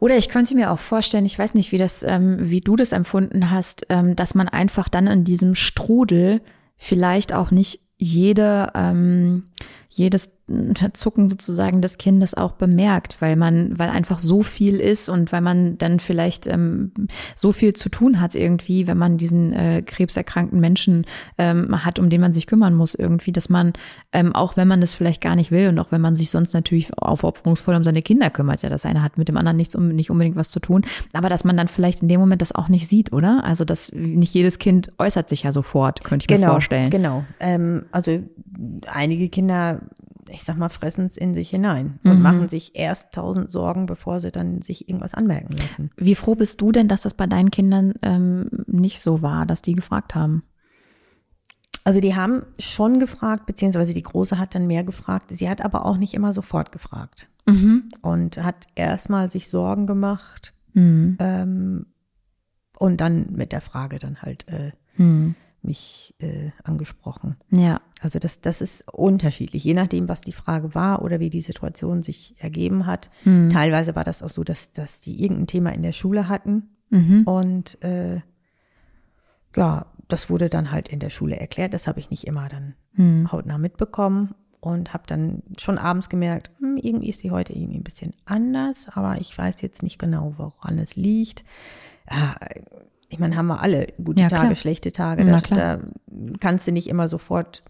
C: Oder ich könnte mir auch vorstellen, ich weiß nicht, wie das, ähm, wie du das empfunden hast, ähm, dass man einfach dann in diesem Strudel vielleicht auch nicht jede, ähm, jedes Zucken sozusagen des Kindes auch bemerkt, weil man, weil einfach so viel ist und weil man dann vielleicht ähm, so viel zu tun hat irgendwie, wenn man diesen äh, krebserkrankten Menschen ähm, hat, um den man sich kümmern muss irgendwie, dass man ähm, auch wenn man das vielleicht gar nicht will und auch wenn man sich sonst natürlich aufopferungsvoll um seine Kinder kümmert, ja, das eine hat mit dem anderen nichts um nicht unbedingt was zu tun, aber dass man dann vielleicht in dem Moment das auch nicht sieht, oder? Also dass nicht jedes Kind äußert sich ja sofort, könnte ich
E: genau,
C: mir vorstellen.
E: Genau. Ähm, also einige Kinder ich sag mal, fressen es in sich hinein und
C: Mhm.
E: machen sich erst tausend Sorgen, bevor sie dann sich irgendwas anmerken lassen.
C: Wie froh bist du denn, dass das bei deinen Kindern ähm, nicht so war, dass die gefragt haben?
E: Also die haben schon gefragt, beziehungsweise die Große hat dann mehr gefragt. Sie hat aber auch nicht immer sofort gefragt und hat erstmal sich Sorgen gemacht
C: Mhm.
E: ähm, und dann mit der Frage dann halt äh,
C: Mhm.
E: Mich äh, angesprochen.
C: Ja.
E: Also das, das ist unterschiedlich, je nachdem, was die Frage war oder wie die Situation sich ergeben hat. Teilweise war das auch so, dass, dass sie irgendein Thema in der Schule hatten und äh, ja, das wurde dann halt in der Schule erklärt. Das habe ich nicht immer dann hautnah mitbekommen und habe dann schon abends gemerkt, hm, irgendwie ist sie heute irgendwie ein bisschen anders, aber ich weiß jetzt nicht genau, woran es liegt. Ja, ich meine, haben wir alle gute
C: Ja,
E: Tage, schlechte Tage. Da, da kannst du nicht immer sofort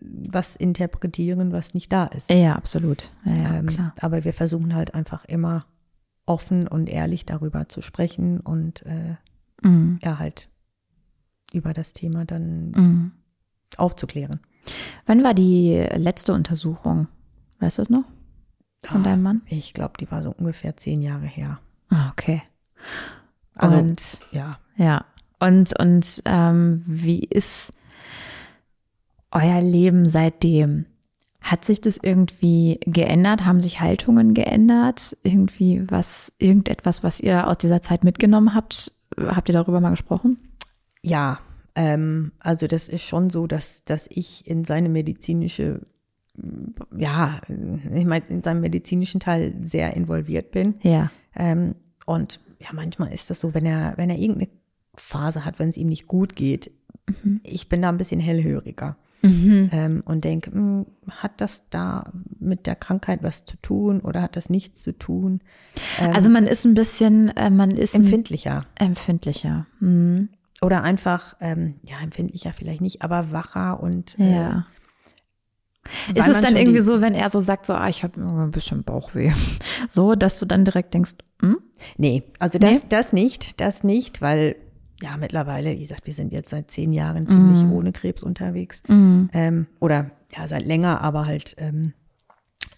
E: was interpretieren, was nicht da ist.
C: Ja, absolut. Ja, ja
E: Ähm, aber wir versuchen halt einfach immer offen und ehrlich darüber zu sprechen und äh,
C: Mhm.
E: ja halt über das Thema dann
C: Mhm.
E: aufzuklären.
C: Wann war die letzte Untersuchung? Weißt du es noch? Von deinem Mann?
E: Ich glaube, die war so ungefähr zehn Jahre her.
C: Ah, okay.
E: Also-
C: und
E: Ja,
C: ja. Und, und ähm, wie ist euer Leben seitdem? Hat sich das irgendwie geändert? Haben sich Haltungen geändert? Irgendwie was, irgendetwas, was ihr aus dieser Zeit mitgenommen habt? Habt ihr darüber mal gesprochen?
E: ja. Ähm, also das ist schon so, dass, dass ich in seine medizinische, ja, ich meine, in seinem medizinischen Teil sehr involviert bin.
C: Ja.
E: Ähm, und ja, manchmal ist das so, wenn er, wenn er irgendeine Phase hat, wenn es ihm nicht gut geht, ich bin da ein bisschen hellhöriger. Ähm, und denke, hm, hat das da mit der Krankheit was zu tun oder hat das nichts zu tun? Ähm,
C: Also man ist ein bisschen, äh, man ist
E: empfindlicher.
C: empfindlicher. Mhm.
E: Oder einfach, ähm, ja, empfindlicher vielleicht nicht, aber wacher und äh,
C: Ja. Ist es dann irgendwie so, wenn er so sagt, so, ah, ich habe ein bisschen Bauchweh, so, dass du dann direkt denkst, hm?
E: Nee, also das,
C: Nee?
E: das nicht, das nicht, weil ja mittlerweile, wie gesagt, wir sind jetzt seit zehn Jahren ziemlich
C: Mhm.
E: ohne Krebs unterwegs. Ähm, oder ja, seit länger, aber halt ähm,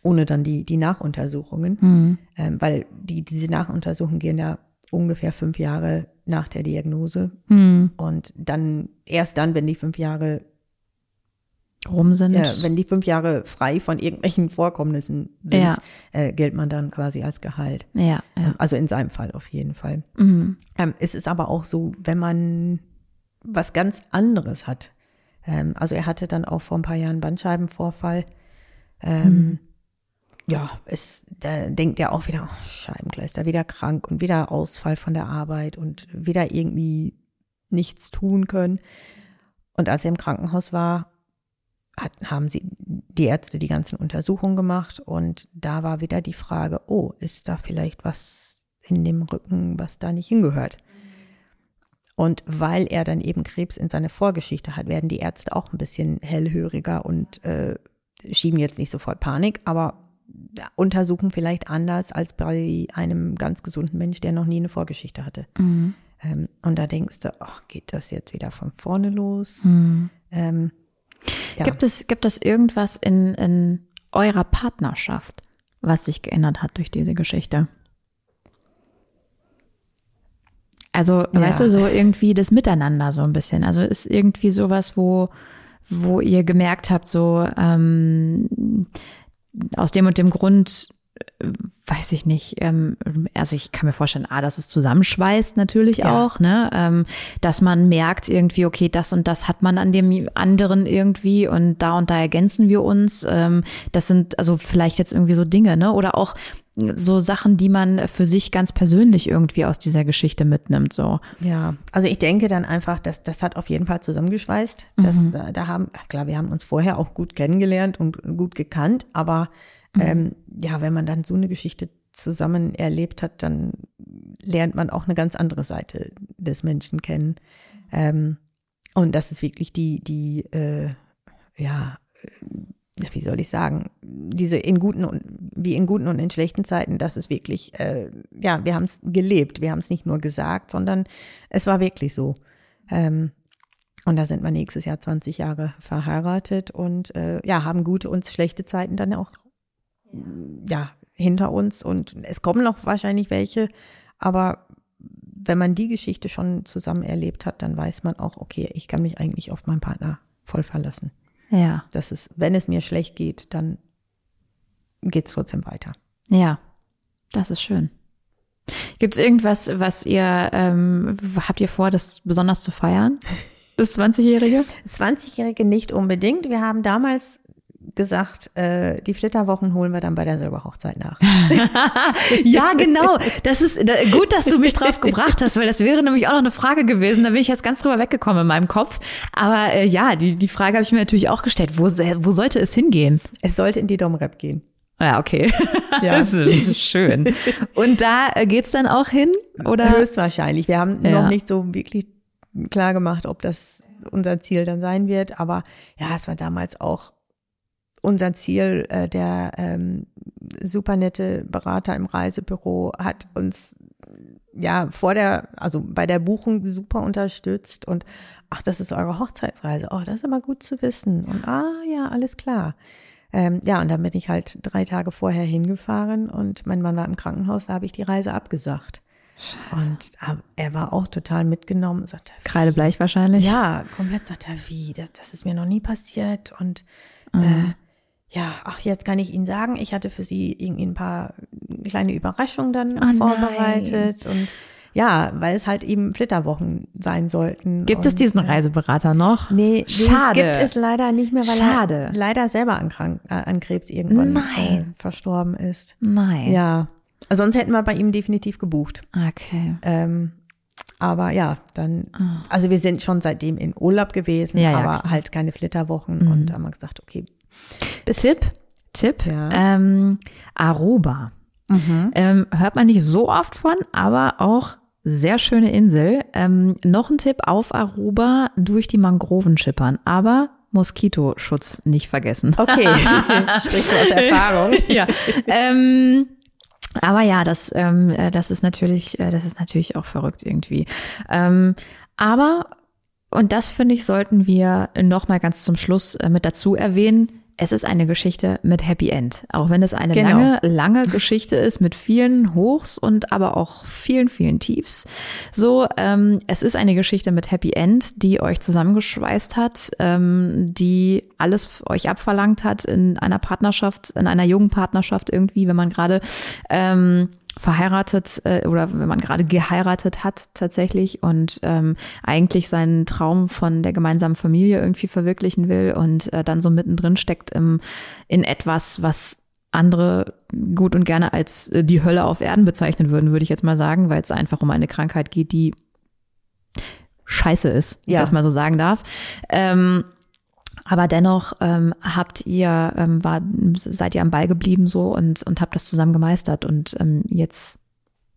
E: ohne dann die, die Nachuntersuchungen.
C: Mhm.
E: Ähm, weil die, diese Nachuntersuchungen gehen ja ungefähr fünf Jahre nach der Diagnose.
C: Mhm.
E: Und dann, erst dann, wenn die fünf Jahre
C: rum sind.
E: Ja, wenn die fünf Jahre frei von irgendwelchen Vorkommnissen sind,
C: Ja.
E: äh, gilt man dann quasi als Gehalt.
C: ja, ja.
E: Ähm, Also in seinem Fall auf jeden Fall.
C: Mhm.
E: Ähm, es ist aber auch so, wenn man was ganz anderes hat. Ähm, also er hatte dann auch vor ein paar Jahren einen Bandscheibenvorfall. Ähm, Ja, es, da denkt er auch wieder, oh, Scheibenkleister, wieder krank und wieder Ausfall von der Arbeit und wieder irgendwie nichts tun können. Und als er im Krankenhaus war, hat, haben sie die Ärzte die ganzen Untersuchungen gemacht und da war wieder die Frage, oh, ist da vielleicht was in dem Rücken, was da nicht hingehört? Und weil er dann eben Krebs in seiner Vorgeschichte hat, werden die Ärzte auch ein bisschen hellhöriger und äh, schieben jetzt nicht sofort Panik, aber untersuchen vielleicht anders als bei einem ganz gesunden Mensch, der noch nie eine Vorgeschichte hatte.
C: Mhm.
E: Ähm, und da denkst du, ach, geht das jetzt wieder von vorne los?
C: Mhm.
E: Ähm, ja.
C: Gibt es, gibt es irgendwas in, in eurer Partnerschaft, was sich geändert hat durch diese Geschichte? Also,
E: Ja.
C: weißt du, so irgendwie das Miteinander so ein bisschen. Also ist irgendwie sowas, wo, wo ihr gemerkt habt, so ähm, aus dem und dem Grund weiß ich nicht, ähm, also ich kann mir vorstellen, ah, dass es zusammenschweißt natürlich ja. auch, ne? Ähm, dass man merkt irgendwie, okay, das und das hat man an dem anderen irgendwie und da und da ergänzen wir uns. Ähm, das sind also vielleicht jetzt irgendwie so Dinge, ne? Oder auch so Sachen, die man für sich ganz persönlich irgendwie aus dieser Geschichte mitnimmt. So.
E: Ja, also ich denke dann einfach, dass das hat auf jeden Fall zusammengeschweißt. Mhm. da, da haben, klar, wir haben uns vorher auch gut kennengelernt und gut gekannt, aber mhm. ähm, ja, wenn man dann so eine Geschichte zusammen erlebt hat, dann lernt man auch eine ganz andere Seite des Menschen kennen. Ähm, und das ist wirklich die, die, äh, ja, wie soll ich sagen, diese in guten und wie in guten und in schlechten Zeiten, das ist wirklich, äh, ja, wir haben es gelebt, wir haben es nicht nur gesagt, sondern es war wirklich so. Ähm, und da sind wir nächstes Jahr 20 Jahre verheiratet und äh, ja, haben gute und schlechte Zeiten dann auch ja hinter uns und es kommen noch wahrscheinlich welche, aber wenn man die Geschichte schon zusammen erlebt hat, dann weiß man auch, okay, ich kann mich eigentlich auf meinen Partner voll verlassen.
C: Ja.
E: Das ist, wenn es mir schlecht geht, dann geht es trotzdem weiter.
C: Ja, das ist schön. Gibt es irgendwas, was ihr, ähm, habt ihr vor, das besonders zu feiern? Das 20-Jährige?
E: 20-Jährige nicht unbedingt. Wir haben damals gesagt, äh, die Flitterwochen holen wir dann bei der Silberhochzeit nach.
C: ja, genau. Das ist da, gut, dass du mich drauf gebracht hast, weil das wäre nämlich auch noch eine Frage gewesen. Da bin ich jetzt ganz drüber weggekommen in meinem Kopf. Aber äh, ja, die, die Frage habe ich mir natürlich auch gestellt. Wo, wo sollte es hingehen?
E: Es sollte in die Domrep gehen.
C: Ja, okay. Ja. Das, ist, das ist schön. Und da äh, geht's dann auch hin? Oder?
E: Höchstwahrscheinlich. Wir haben ja. noch nicht so wirklich klar gemacht, ob das unser Ziel dann sein wird. Aber ja, es war damals auch unser Ziel, äh, der ähm, super nette Berater im Reisebüro hat uns ja vor der, also bei der Buchung super unterstützt und ach, das ist eure Hochzeitsreise. Oh, das ist immer gut zu wissen. Und ah ja, alles klar. Ähm, ja, und dann bin ich halt drei Tage vorher hingefahren und mein Mann war im Krankenhaus, da habe ich die Reise abgesagt. Scheiße. Und äh, er war auch total mitgenommen. Sagte,
C: Kreidebleich wahrscheinlich?
E: Ja, komplett sagt er, wie, das, das ist mir noch nie passiert. Und mhm. äh, ja, ach, jetzt kann ich Ihnen sagen, ich hatte für Sie irgendwie ein paar kleine Überraschungen dann oh vorbereitet nein. und ja, weil es halt eben Flitterwochen sein sollten.
C: Gibt es diesen Reiseberater noch?
E: Nee, Schade. gibt es leider nicht mehr, weil Schade. er leider selber an, Krank äh, an Krebs irgendwann äh, verstorben ist.
C: Nein.
E: Ja, sonst hätten wir bei ihm definitiv gebucht.
C: Okay.
E: Ähm, aber ja, dann, oh. also wir sind schon seitdem in Urlaub gewesen, ja, aber ja, halt keine Flitterwochen mhm. und haben wir gesagt, okay,
C: Tipp, Tipp, ja. ähm, Aruba. Mhm. Ähm, hört man nicht so oft von, aber auch sehr schöne Insel. Ähm, noch ein Tipp auf Aruba, durch die Mangroven schippern, aber Moskitoschutz nicht vergessen.
E: Okay, sprichst du aus Erfahrung.
C: ja. Ähm, aber ja, das, ähm, äh, das ist natürlich, äh, das ist natürlich auch verrückt irgendwie. Ähm, aber und das finde ich, sollten wir noch mal ganz zum Schluss äh, mit dazu erwähnen es ist eine Geschichte mit Happy End. Auch wenn es eine genau. lange, lange Geschichte ist mit vielen Hochs und aber auch vielen, vielen Tiefs. So, ähm, es ist eine Geschichte mit Happy End, die euch zusammengeschweißt hat, ähm, die alles euch abverlangt hat in einer Partnerschaft, in einer jungen Partnerschaft irgendwie, wenn man gerade ähm, verheiratet äh, oder wenn man gerade geheiratet hat tatsächlich und ähm, eigentlich seinen Traum von der gemeinsamen Familie irgendwie verwirklichen will und äh, dann so mittendrin steckt im, in etwas, was andere gut und gerne als äh, die Hölle auf Erden bezeichnen würden, würde ich jetzt mal sagen, weil es einfach um eine Krankheit geht, die scheiße ist, ja. das mal so sagen darf. Ähm, aber dennoch ähm, habt ihr, ähm, war, seid ihr am Ball geblieben so und, und habt das zusammen gemeistert und ähm, jetzt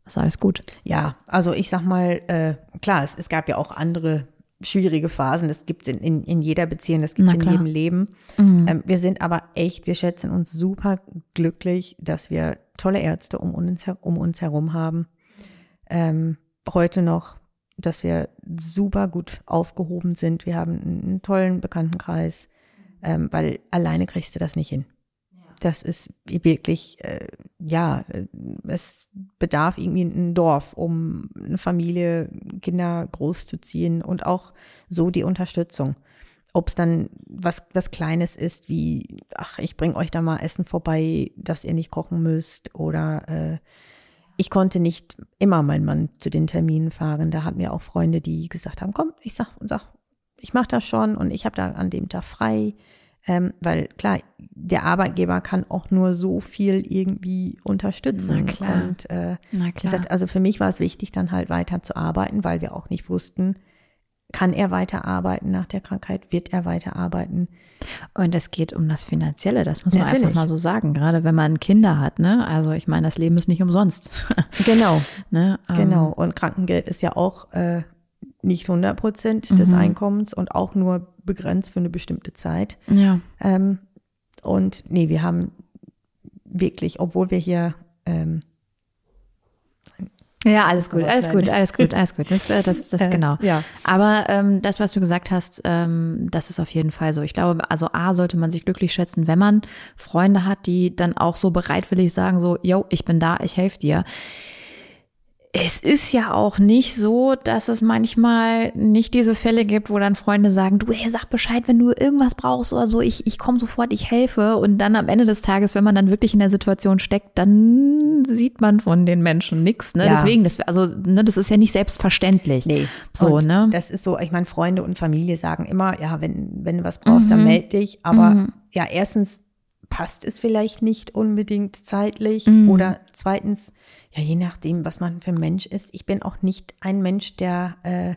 C: ist alles gut.
E: Ja, also ich sag mal, äh, klar, es, es gab ja auch andere schwierige Phasen. Das gibt es in, in, in jeder Beziehung, das gibt es in jedem Leben. Mhm. Ähm, wir sind aber echt, wir schätzen uns super glücklich, dass wir tolle Ärzte um uns, um uns herum haben. Ähm, heute noch dass wir super gut aufgehoben sind. Wir haben einen tollen Bekanntenkreis, ähm, weil alleine kriegst du das nicht hin. Das ist wirklich, äh, ja, es bedarf irgendwie ein Dorf, um eine Familie, Kinder großzuziehen und auch so die Unterstützung. ob es dann was, was Kleines ist, wie, ach, ich bring euch da mal Essen vorbei, dass ihr nicht kochen müsst. Oder äh, ich konnte nicht immer meinen Mann zu den Terminen fahren. Da hatten wir auch Freunde, die gesagt haben, komm, ich sag, sag ich mache das schon und ich habe da an dem Tag frei. Ähm, weil klar, der Arbeitgeber kann auch nur so viel irgendwie unterstützen.
C: Na klar.
E: Und äh,
C: Na klar.
E: gesagt, also für mich war es wichtig, dann halt weiter zu arbeiten, weil wir auch nicht wussten, kann er weiterarbeiten nach der Krankheit, wird er weiterarbeiten.
C: Und es geht um das Finanzielle, das muss man
E: Natürlich.
C: einfach mal so sagen, gerade wenn man Kinder hat, ne? Also ich meine, das Leben ist nicht umsonst.
E: Genau,
C: ne? Ähm,
E: genau. Und Krankengeld ist ja auch äh, nicht 100 Prozent des
C: Mhm.
E: Einkommens und auch nur begrenzt für eine bestimmte Zeit.
C: Ja.
E: Ähm, und nee, wir haben wirklich, obwohl wir hier ähm,
C: Ja, alles gut, alles gut, alles gut, alles gut. Das, äh, das, das
E: Äh,
C: genau.
E: ja.
C: Aber ähm, das, was du gesagt hast, ähm, das ist auf jeden Fall so. Ich glaube, also A sollte man sich glücklich schätzen, wenn man Freunde hat, die dann auch so bereitwillig sagen, so, yo, ich bin da, ich helfe dir. Es ist ja auch nicht so, dass es manchmal nicht diese Fälle gibt, wo dann Freunde sagen, du, ey, sag Bescheid, wenn du irgendwas brauchst oder so, ich, ich komme sofort, ich helfe. Und dann am Ende des Tages, wenn man dann wirklich in der Situation steckt, dann sieht man von den Menschen nichts. Ne?
E: Ja.
C: Deswegen, das, also, ne, das ist ja nicht selbstverständlich.
E: Nee.
C: So,
E: und
C: ne?
E: Das ist so, ich meine, Freunde und Familie sagen immer, ja, wenn, wenn du was brauchst, dann meld dich. Aber ja, erstens passt es vielleicht nicht unbedingt zeitlich. Oder zweitens, ja, je nachdem, was man für ein Mensch ist. Ich bin auch nicht ein Mensch, der äh,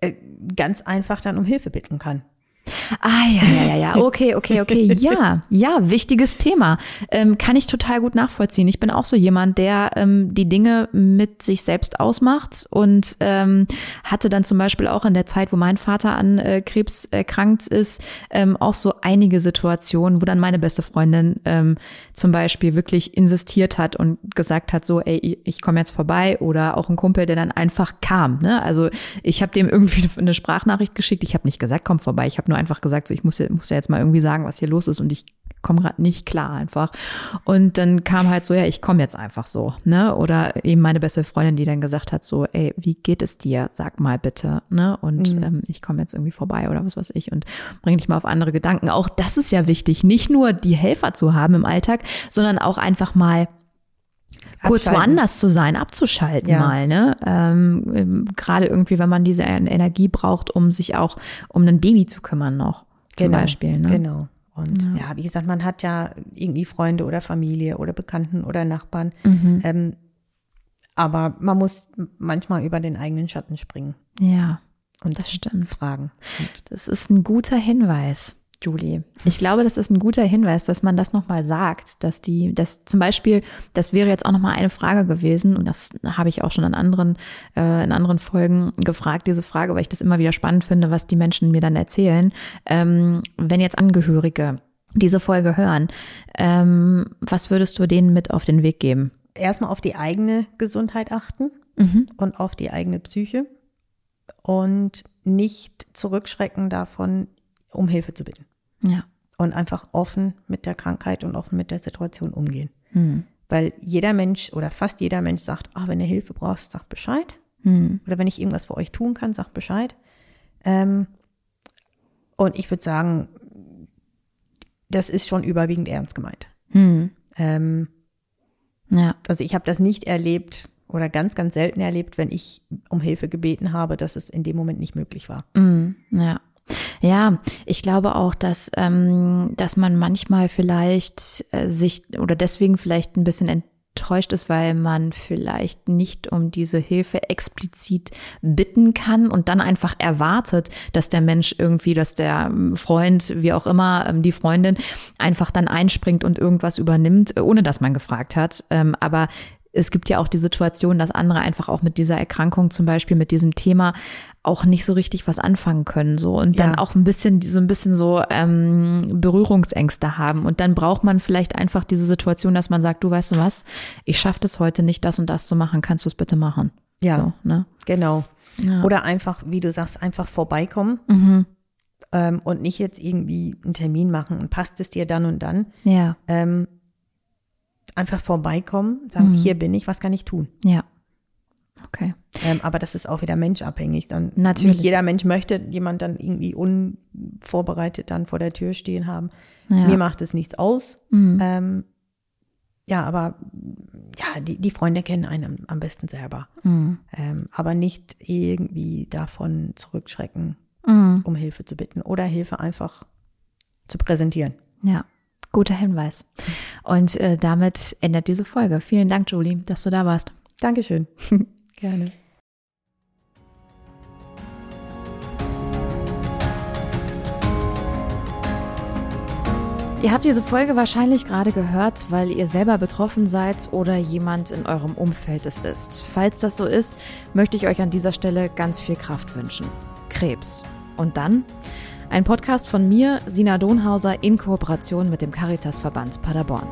E: äh, ganz einfach dann um Hilfe bitten kann.
C: Ah, ja, ja, ja, ja. Okay, okay, okay. Ja, ja, wichtiges Thema. Ähm, kann ich total gut nachvollziehen. Ich bin auch so jemand, der ähm, die Dinge mit sich selbst ausmacht und ähm, hatte dann zum Beispiel auch in der Zeit, wo mein Vater an äh, Krebs erkrankt ist, ähm, auch so einige Situationen, wo dann meine beste Freundin ähm, zum Beispiel wirklich insistiert hat und gesagt hat, so, ey, ich- ich komme jetzt vorbei oder auch ein Kumpel, der dann einfach kam. Ne? Also ich habe dem irgendwie eine Sprachnachricht geschickt. Ich habe nicht gesagt, komm vorbei. Ich habe nur einfach gesagt, so ich muss ja, muss ja jetzt mal irgendwie sagen, was hier los ist und ich komme gerade nicht klar einfach. Und dann kam halt so, ja, ich komme jetzt einfach so, ne? Oder eben meine beste Freundin, die dann gesagt hat, so, ey, wie geht es dir? Sag mal bitte, ne? Und ähm, ich komme jetzt irgendwie vorbei oder was weiß ich und bring dich mal auf andere Gedanken. Auch das ist ja wichtig, nicht nur die Helfer zu haben im Alltag, sondern auch einfach mal kurz woanders zu sein, abzuschalten
E: Ja.
C: mal, ne? Ähm, ähm, Gerade irgendwie, wenn man diese En- Energie braucht, um sich auch um ein Baby zu kümmern noch, zum
E: Genau,
C: Beispiel. Ne?
E: Genau. Und ja. wie gesagt, man hat ja irgendwie Freunde oder Familie oder Bekannten oder Nachbarn.
C: Mhm.
E: Ähm, aber man muss manchmal über den eigenen Schatten springen
C: Ja,
E: und
C: Das stimmt.
E: fragen.
C: das ist ein guter Hinweis. Julie. Ich glaube, das ist ein guter Hinweis, dass man das nochmal sagt, dass die, dass zum Beispiel, das wäre jetzt auch nochmal eine Frage gewesen, und das habe ich auch schon in anderen, äh, in anderen Folgen gefragt, diese Frage, weil ich das immer wieder spannend finde, was die Menschen mir dann erzählen. Ähm, wenn jetzt Angehörige diese Folge hören, ähm, was würdest du denen mit auf den Weg geben?
E: Erstmal auf die eigene Gesundheit achten und auf die eigene Psyche und nicht zurückschrecken davon, um Hilfe zu bitten.
C: Ja.
E: Und einfach offen mit der Krankheit und offen mit der Situation umgehen.
C: Hm.
E: Weil jeder Mensch oder fast jeder Mensch sagt, ah, wenn du Hilfe brauchst, sag Bescheid.
C: Hm.
E: Oder wenn ich irgendwas für euch tun kann, sag Bescheid. Ähm, und ich würde sagen, das ist schon überwiegend ernst gemeint.
C: Hm.
E: Ähm,
C: Ja.
E: also ich habe das nicht erlebt oder ganz, ganz selten erlebt, wenn ich um Hilfe gebeten habe, dass es in dem Moment nicht möglich war.
C: Mm, ja. Ja, ich glaube auch, dass, ähm, dass man manchmal vielleicht äh, sich oder deswegen vielleicht ein bisschen enttäuscht ist, weil man vielleicht nicht um diese Hilfe explizit bitten kann und dann einfach erwartet, dass der Mensch irgendwie, dass der ähm, Freund, wie auch immer, ähm, die Freundin einfach dann einspringt und irgendwas übernimmt, äh, ohne dass man gefragt hat. Ähm, aber es gibt ja auch die Situation, dass andere einfach auch mit dieser Erkrankung zum Beispiel, mit diesem Thema auch nicht so richtig was anfangen können, so und dann
E: Ja.
C: auch ein bisschen, so ein bisschen so ähm, Berührungsängste haben und dann braucht man vielleicht einfach diese Situation, dass man sagt, du weißt du was, ich schaffe das heute nicht, das und das zu machen, kannst du es bitte machen?
E: Ja.
C: so, ne?
E: Genau.
C: Ja.
E: Oder einfach, wie du sagst, einfach vorbeikommen
C: Mhm.
E: ähm, und nicht jetzt irgendwie einen Termin machen und passt es dir dann und dann.
C: Ja,
E: Ähm, einfach vorbeikommen, sagen, hier bin ich, was kann ich tun?
C: ja. Okay.
E: Ähm, aber das ist auch wieder menschabhängig. Dann
C: Natürlich.
E: Nicht jeder Mensch möchte jemand dann irgendwie unvorbereitet dann vor der Tür stehen haben.
C: Ja.
E: Mir macht es nichts aus.
C: Mhm.
E: Ähm, ja, aber ja, die, die Freunde kennen einen am, besten selber.
C: Mhm.
E: Ähm, aber nicht irgendwie davon zurückschrecken,
C: Mhm.
E: um Hilfe zu bitten oder Hilfe einfach zu präsentieren.
C: Ja, guter Hinweis. Und äh, damit endet diese Folge. Vielen Dank, Julie, dass du da warst.
E: Dankeschön. Gerne.
C: Ihr habt diese Folge wahrscheinlich gerade gehört, weil ihr selber betroffen seid oder jemand in eurem Umfeld es ist. Falls das so ist, möchte ich euch an dieser Stelle ganz viel Kraft wünschen. Krebs. Und dann? Ein Podcast von mir, Sina Donhauser, in Kooperation mit dem Caritasverband Paderborn.